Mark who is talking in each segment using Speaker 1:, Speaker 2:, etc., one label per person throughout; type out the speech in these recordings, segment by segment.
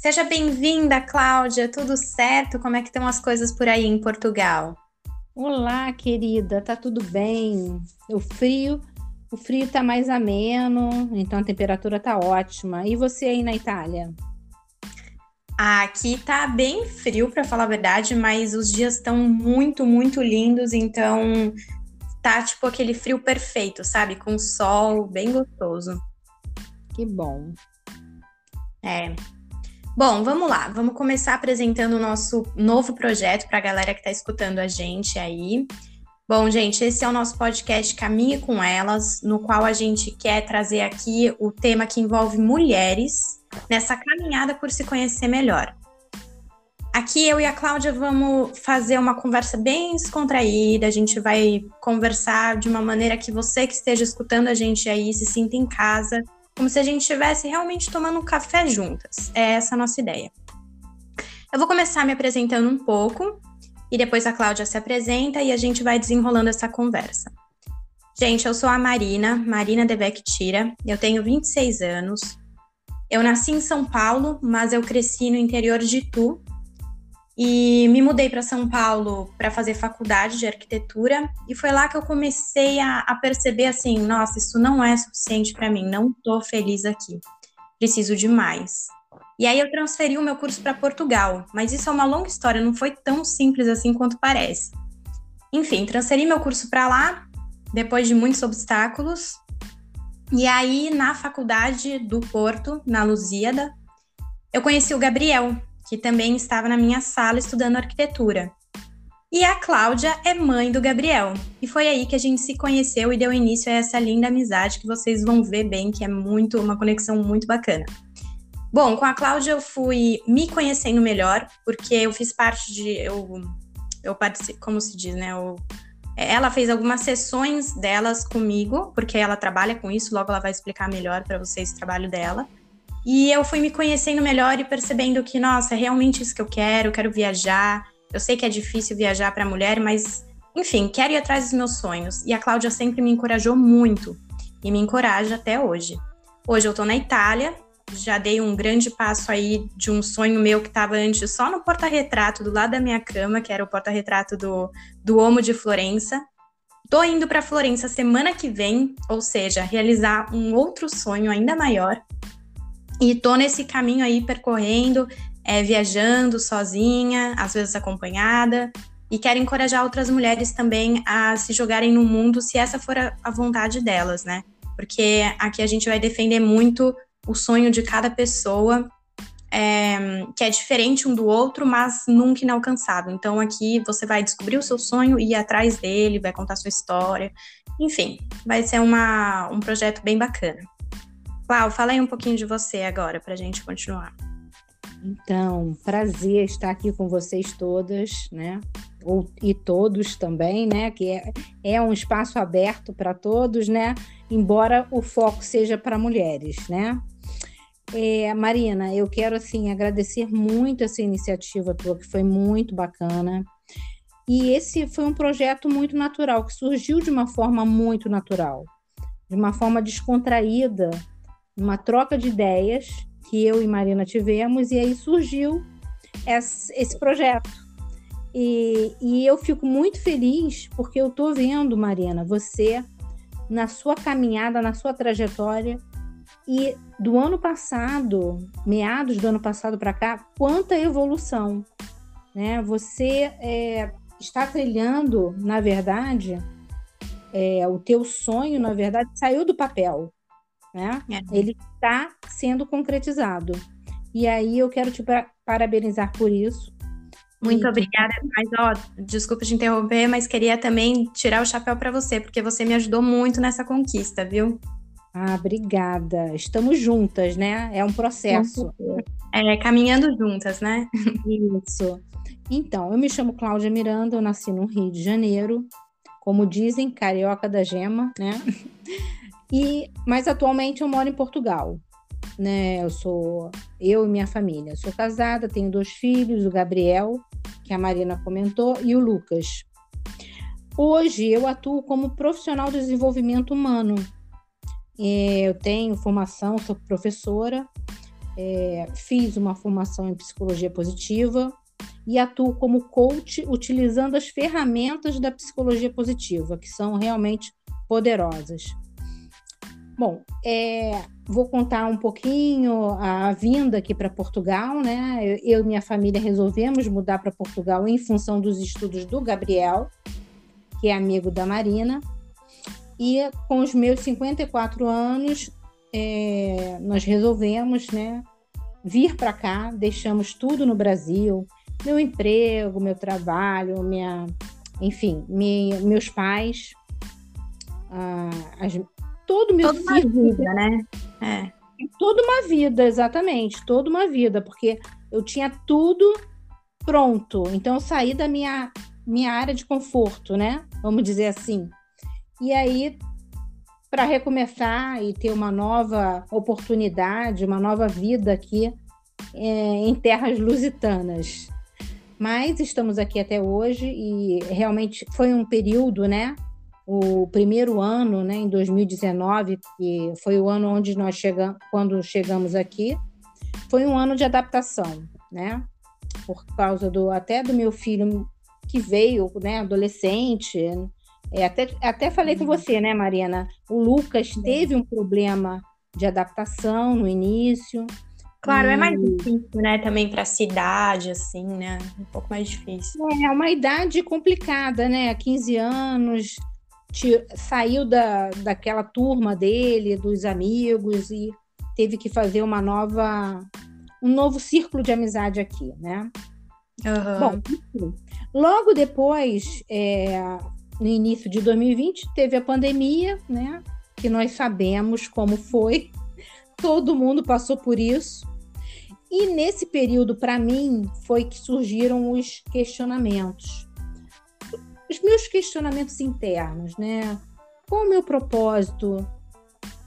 Speaker 1: Seja bem-vinda, Cláudia. Tudo certo? Como é que estão as coisas por aí em Portugal?
Speaker 2: Olá, querida. Tá tudo bem? O frio, o frio tá mais ameno, então a temperatura tá ótima. E você aí na Itália?
Speaker 1: Aqui tá bem frio, para falar a verdade, mas os dias estão muito, muito lindos, então tá tipo aquele frio perfeito, sabe? Com sol, bem gostoso.
Speaker 2: Que bom.
Speaker 1: É. Bom, vamos lá. Vamos começar apresentando o nosso novo projeto para a galera que está escutando a gente aí. Bom, gente, esse é o nosso podcast Caminhe com Elas, no qual a gente quer trazer aqui o tema que envolve mulheres nessa caminhada por se conhecer melhor. Aqui eu e a Cláudia vamos fazer uma conversa bem descontraída, a gente vai conversar de uma maneira que você que esteja escutando a gente aí se sinta em casa, como se a gente estivesse realmente tomando um café juntas. É essa a nossa ideia. Eu vou começar me apresentando um pouco e depois a Cláudia se apresenta e a gente vai desenrolando essa conversa. Gente, eu sou a Marina, Marina Devec Tira, eu tenho 26 anos. Eu nasci em São Paulo, mas eu cresci no interior de Itu, e me mudei para São Paulo para fazer faculdade de arquitetura e foi lá que eu comecei a, a perceber assim, nossa, isso não é suficiente para mim, não estou feliz aqui, preciso de mais. E aí eu transferi o meu curso para Portugal, mas isso é uma longa história, não foi tão simples assim quanto parece. Enfim, transferi meu curso para lá depois de muitos obstáculos. E aí na faculdade do Porto, na Lusíada, eu conheci o Gabriel, que também estava na minha sala estudando arquitetura. E a Cláudia é mãe do Gabriel. E foi aí que a gente se conheceu e deu início a essa linda amizade que vocês vão ver bem, que é muito uma conexão muito bacana. Bom, com a Cláudia eu fui me conhecendo melhor, porque eu fiz parte de eu eu participo, como se diz, né? Eu, ela fez algumas sessões delas comigo, porque ela trabalha com isso, logo ela vai explicar melhor para vocês o trabalho dela. E eu fui me conhecendo melhor e percebendo que, nossa, é realmente isso que eu quero, eu quero viajar. Eu sei que é difícil viajar para mulher, mas, enfim, quero ir atrás dos meus sonhos. E a Cláudia sempre me encorajou muito e me encoraja até hoje. Hoje eu tô na Itália, já dei um grande passo aí de um sonho meu que estava antes só no porta-retrato do lado da minha cama, que era o porta-retrato do, do Omo de Florença. Tô indo para Florença semana que vem, ou seja, realizar um outro sonho ainda maior, e tô nesse caminho aí percorrendo, é, viajando sozinha, às vezes acompanhada, e quero encorajar outras mulheres também a se jogarem no mundo, se essa for a, a vontade delas, né? Porque aqui a gente vai defender muito o sonho de cada pessoa, é, que é diferente um do outro, mas nunca inalcançável. Então aqui você vai descobrir o seu sonho e ir atrás dele, vai contar sua história. Enfim, vai ser uma, um projeto bem bacana. Clau, fala aí um pouquinho de você agora para a gente continuar.
Speaker 2: Então, prazer estar aqui com vocês todas, né? Ou, e todos também, né? Que é, é um espaço aberto para todos, né? Embora o foco seja para mulheres, né? É, Marina, eu quero assim agradecer muito essa iniciativa tua, que foi muito bacana. E esse foi um projeto muito natural, que surgiu de uma forma muito natural, de uma forma descontraída, uma troca de ideias que eu e Marina tivemos, e aí surgiu esse projeto. E, e eu fico muito feliz porque eu estou vendo, Marina, você na sua caminhada, na sua trajetória, e do ano passado, meados do ano passado para cá, quanta evolução. Né? Você é, está trilhando, na verdade, é, o teu sonho, na verdade, saiu do papel né? É. Ele está sendo concretizado. E aí eu quero te parabenizar por isso.
Speaker 1: Muito e... obrigada, mas ó, desculpa te interromper, mas queria também tirar o chapéu para você, porque você me ajudou muito nessa conquista, viu?
Speaker 2: Ah, obrigada. Estamos juntas, né? É um processo.
Speaker 1: É, caminhando juntas, né?
Speaker 2: Isso. Então, eu me chamo Cláudia Miranda, eu nasci no Rio de Janeiro, como dizem, carioca da gema, né? E, mas atualmente eu moro em Portugal. Né? Eu sou eu e minha família. sou casada, tenho dois filhos, o Gabriel, que a Marina comentou, e o Lucas. Hoje eu atuo como profissional de desenvolvimento humano. Eu tenho formação, sou professora é, fiz uma formação em psicologia positiva e atuo como coach utilizando as ferramentas da psicologia positiva, que são realmente poderosas. Bom, é, vou contar um pouquinho a vinda aqui para Portugal, né? Eu e minha família resolvemos mudar para Portugal em função dos estudos do Gabriel, que é amigo da Marina. E com os meus 54 anos, é, nós resolvemos, né, vir para cá, deixamos tudo no Brasil, meu emprego, meu trabalho, minha, enfim, meus pais, ah, as, todo meu
Speaker 1: toda uma vida, né?
Speaker 2: É. Toda uma vida, exatamente, toda uma vida, porque eu tinha tudo pronto. Então eu saí da minha minha área de conforto, né? Vamos dizer assim. E aí para recomeçar e ter uma nova oportunidade, uma nova vida aqui é, em terras lusitanas. Mas estamos aqui até hoje e realmente foi um período, né? O primeiro ano, né, em 2019, que foi o ano onde nós chegamos, quando chegamos aqui, foi um ano de adaptação, né? Por causa do até do meu filho que veio, né, adolescente, é, até, até falei com você, né, Mariana? O Lucas teve um problema de adaptação no início.
Speaker 1: Claro, e... é mais difícil, né? Também para a cidade, assim, né? Um pouco mais difícil.
Speaker 2: É, uma idade complicada, né? 15 anos, te, saiu da, daquela turma dele, dos amigos, e teve que fazer uma nova. um novo círculo de amizade aqui, né?
Speaker 1: Uhum.
Speaker 2: Bom, logo depois, é, no início de 2020, teve a pandemia, né? Que nós sabemos como foi. Todo mundo passou por isso. E nesse período, para mim, foi que surgiram os questionamentos. Os meus questionamentos internos, né? Qual o meu propósito?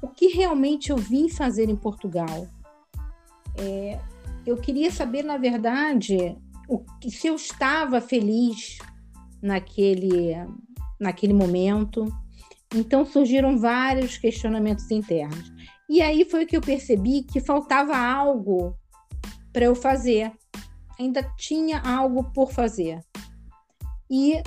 Speaker 2: O que realmente eu vim fazer em Portugal? É, eu queria saber, na verdade, o, se eu estava feliz naquele naquele momento. Então surgiram vários questionamentos internos. E aí foi que eu percebi que faltava algo para eu fazer. Ainda tinha algo por fazer. E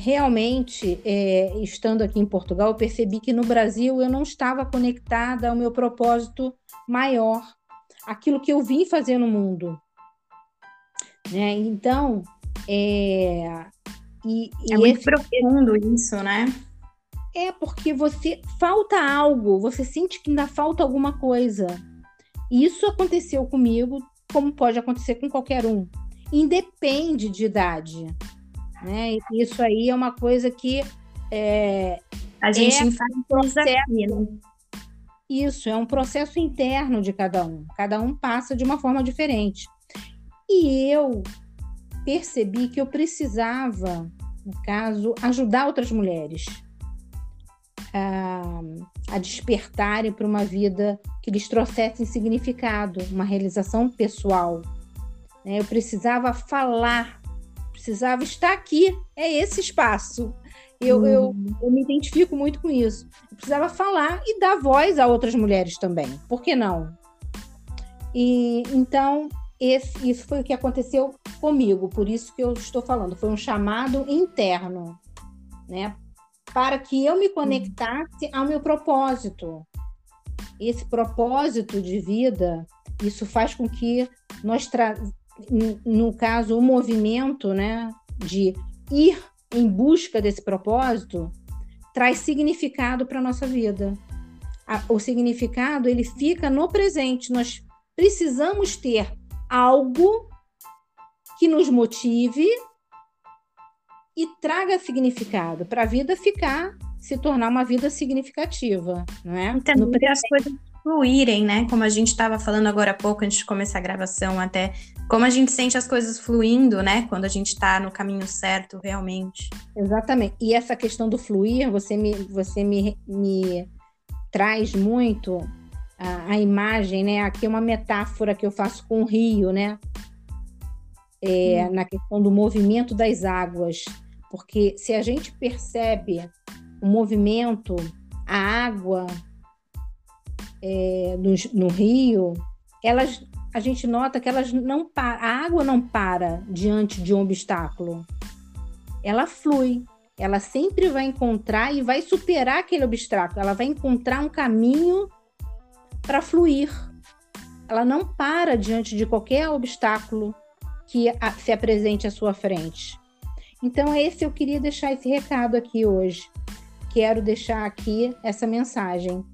Speaker 2: realmente, é, estando aqui em Portugal, eu percebi que no Brasil eu não estava conectada ao meu propósito maior, aquilo que eu vim fazer no mundo. Né? Então, é,
Speaker 1: e, é e muito esse... profundo isso, né?
Speaker 2: É porque você falta algo, você sente que ainda falta alguma coisa. Isso aconteceu comigo, como pode acontecer com qualquer um. Independe de idade. Né? Isso aí é uma coisa que é,
Speaker 1: a gente é faz um processo. Aqui, né?
Speaker 2: Isso é um processo interno de cada um. Cada um passa de uma forma diferente. E eu percebi que eu precisava, no caso, ajudar outras mulheres a, a despertarem para uma vida que lhes trouxesse significado, uma realização pessoal. Né? Eu precisava falar, precisava estar aqui, é esse espaço. Eu, eu, uhum. eu, me identifico muito com isso. Eu precisava falar e dar voz a outras mulheres também. Por que não? E então esse, isso foi o que aconteceu comigo, por isso que eu estou falando. Foi um chamado interno, né? Para que eu me conectasse ao meu propósito. Esse propósito de vida, isso faz com que nós. No caso, o movimento, né, de ir em busca desse propósito, traz significado para a nossa vida. O significado, ele fica no presente. Nós precisamos ter algo que nos motive e traga significado para a vida ficar, se tornar uma vida significativa, não é?
Speaker 1: Então, no as coisas fluírem, né? Como a gente estava falando agora há pouco, antes de começar a gravação, até como a gente sente as coisas fluindo, né? Quando a gente está no caminho certo, realmente.
Speaker 2: Exatamente. E essa questão do fluir, você me, você me, me traz muito a, a, imagem, né? Aqui é uma metáfora que eu faço com o rio, né? É, hum. Na questão do movimento das águas, porque se a gente percebe o movimento, a água é, no, no rio, elas a gente nota que elas não para, a água não para diante de um obstáculo. Ela flui, ela sempre vai encontrar e vai superar aquele obstáculo, ela vai encontrar um caminho para fluir. Ela não para diante de qualquer obstáculo que se apresente à sua frente. Então, esse eu queria deixar esse recado aqui hoje. Quero deixar aqui essa mensagem.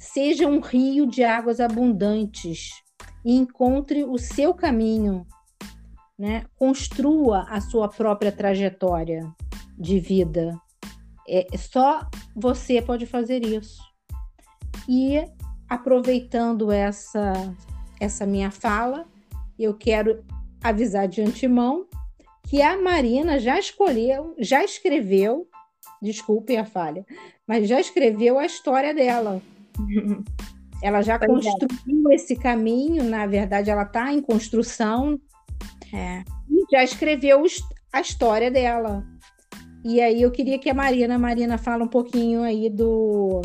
Speaker 2: Seja um rio de águas abundantes e encontre o seu caminho, né? Construa a sua própria trajetória de vida. É, só você pode fazer isso. E aproveitando essa essa minha fala, eu quero avisar de antemão que a Marina já escolheu, já escreveu, desculpe a falha, mas já escreveu a história dela. Ela já pois é. construiu é. esse caminho, na verdade, ela está em construção. É. E já escreveu a história dela. E aí eu queria que a Marina, a Marina fala um pouquinho aí do,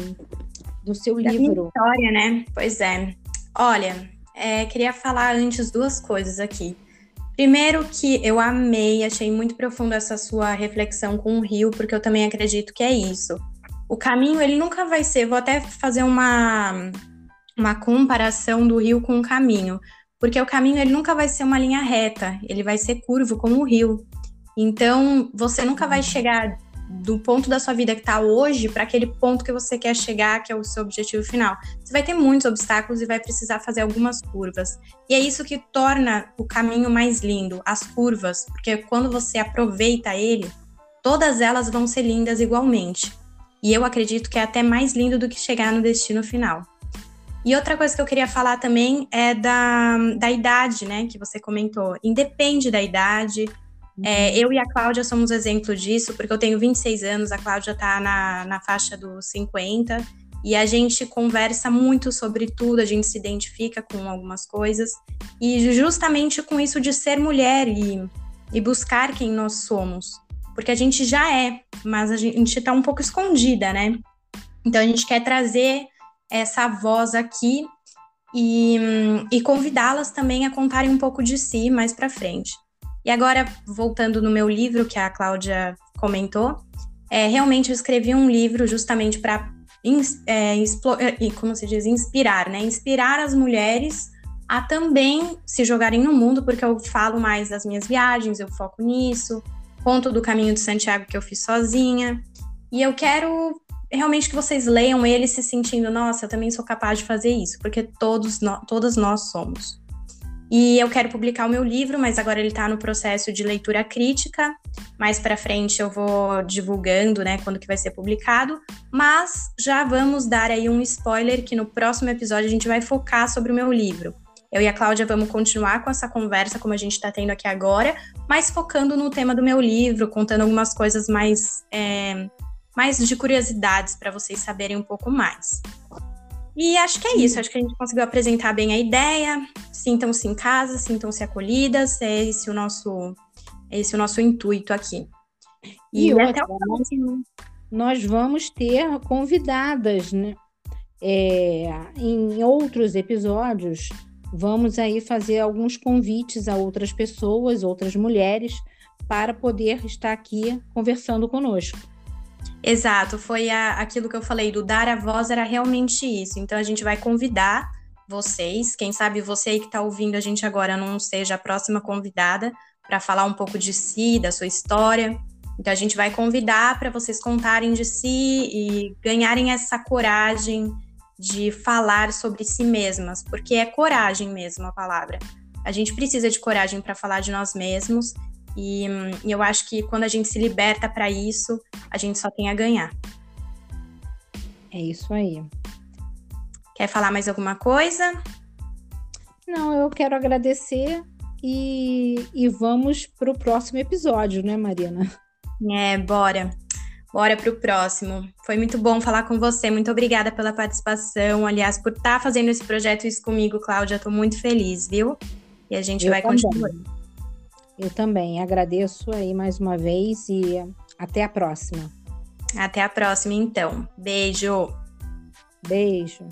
Speaker 2: do seu da livro.
Speaker 1: história, né? Pois é. Olha, é, queria falar antes duas coisas aqui. Primeiro que eu amei, achei muito profundo essa sua reflexão com o rio, porque eu também acredito que é isso. O caminho, ele nunca vai ser, vou até fazer uma uma comparação do rio com o caminho, porque o caminho ele nunca vai ser uma linha reta, ele vai ser curvo como o rio. Então, você nunca vai chegar do ponto da sua vida que está hoje para aquele ponto que você quer chegar, que é o seu objetivo final. Você vai ter muitos obstáculos e vai precisar fazer algumas curvas. E é isso que torna o caminho mais lindo, as curvas, porque quando você aproveita ele, todas elas vão ser lindas igualmente. E eu acredito que é até mais lindo do que chegar no destino final. E outra coisa que eu queria falar também é da, da idade, né, que você comentou. Independe da idade. É, uhum. eu e a Cláudia somos exemplo disso, porque eu tenho 26 anos, a Cláudia está na, na faixa dos 50, e a gente conversa muito sobre tudo, a gente se identifica com algumas coisas, e justamente com isso de ser mulher e, e buscar quem nós somos. Porque a gente já é, mas a gente está um pouco escondida, né? Então a gente quer trazer essa voz aqui e, e convidá-las também a contarem um pouco de si mais para frente. E agora, voltando no meu livro, que a Cláudia comentou, é, realmente eu escrevi um livro justamente para, é, é como se diz, inspirar, né? Inspirar as mulheres a também se jogarem no mundo, porque eu falo mais das minhas viagens, eu foco nisso, conto do caminho de Santiago que eu fiz sozinha. E eu quero realmente que vocês leiam ele se sentindo, nossa, eu também sou capaz de fazer isso, porque todos no, todas nós somos. E eu quero publicar o meu livro, mas agora ele está no processo de leitura crítica. Mais para frente eu vou divulgando, né, quando que vai ser publicado. Mas já vamos dar aí um spoiler que no próximo episódio a gente vai focar sobre o meu livro. Eu e a Cláudia vamos continuar com essa conversa como a gente está tendo aqui agora, mas focando no tema do meu livro, contando algumas coisas mais é, mais de curiosidades para vocês saberem um pouco mais. E acho que é isso, acho que a gente conseguiu apresentar bem a ideia. Sintam-se em casa, sintam-se acolhidas, é esse o nosso, é esse o nosso intuito aqui.
Speaker 2: E, e até o próximo. Nós vamos ter convidadas, né? É, em outros episódios, vamos aí fazer alguns convites a outras pessoas, outras mulheres, para poder estar aqui conversando conosco.
Speaker 1: Exato, foi a, aquilo que eu falei do dar a voz era realmente isso. Então a gente vai convidar vocês, quem sabe você aí que está ouvindo a gente agora não seja a próxima convidada para falar um pouco de si, da sua história. Então a gente vai convidar para vocês contarem de si e ganharem essa coragem de falar sobre si mesmas, porque é coragem mesmo a palavra. A gente precisa de coragem para falar de nós mesmos e, e eu acho que quando a gente se liberta para isso, a gente só tem a ganhar.
Speaker 2: É isso aí.
Speaker 1: Quer falar mais alguma coisa?
Speaker 2: Não, eu quero agradecer e, e vamos para o próximo episódio, né, Marina?
Speaker 1: É, bora. Bora para o próximo. Foi muito bom falar com você. Muito obrigada pela participação. Aliás, por estar tá fazendo esse projeto isso comigo, Cláudia. Estou muito feliz, viu? E a gente eu vai também. continuar.
Speaker 2: Eu também agradeço aí mais uma vez e até a próxima.
Speaker 1: Até a próxima, então. Beijo.
Speaker 2: Beijo.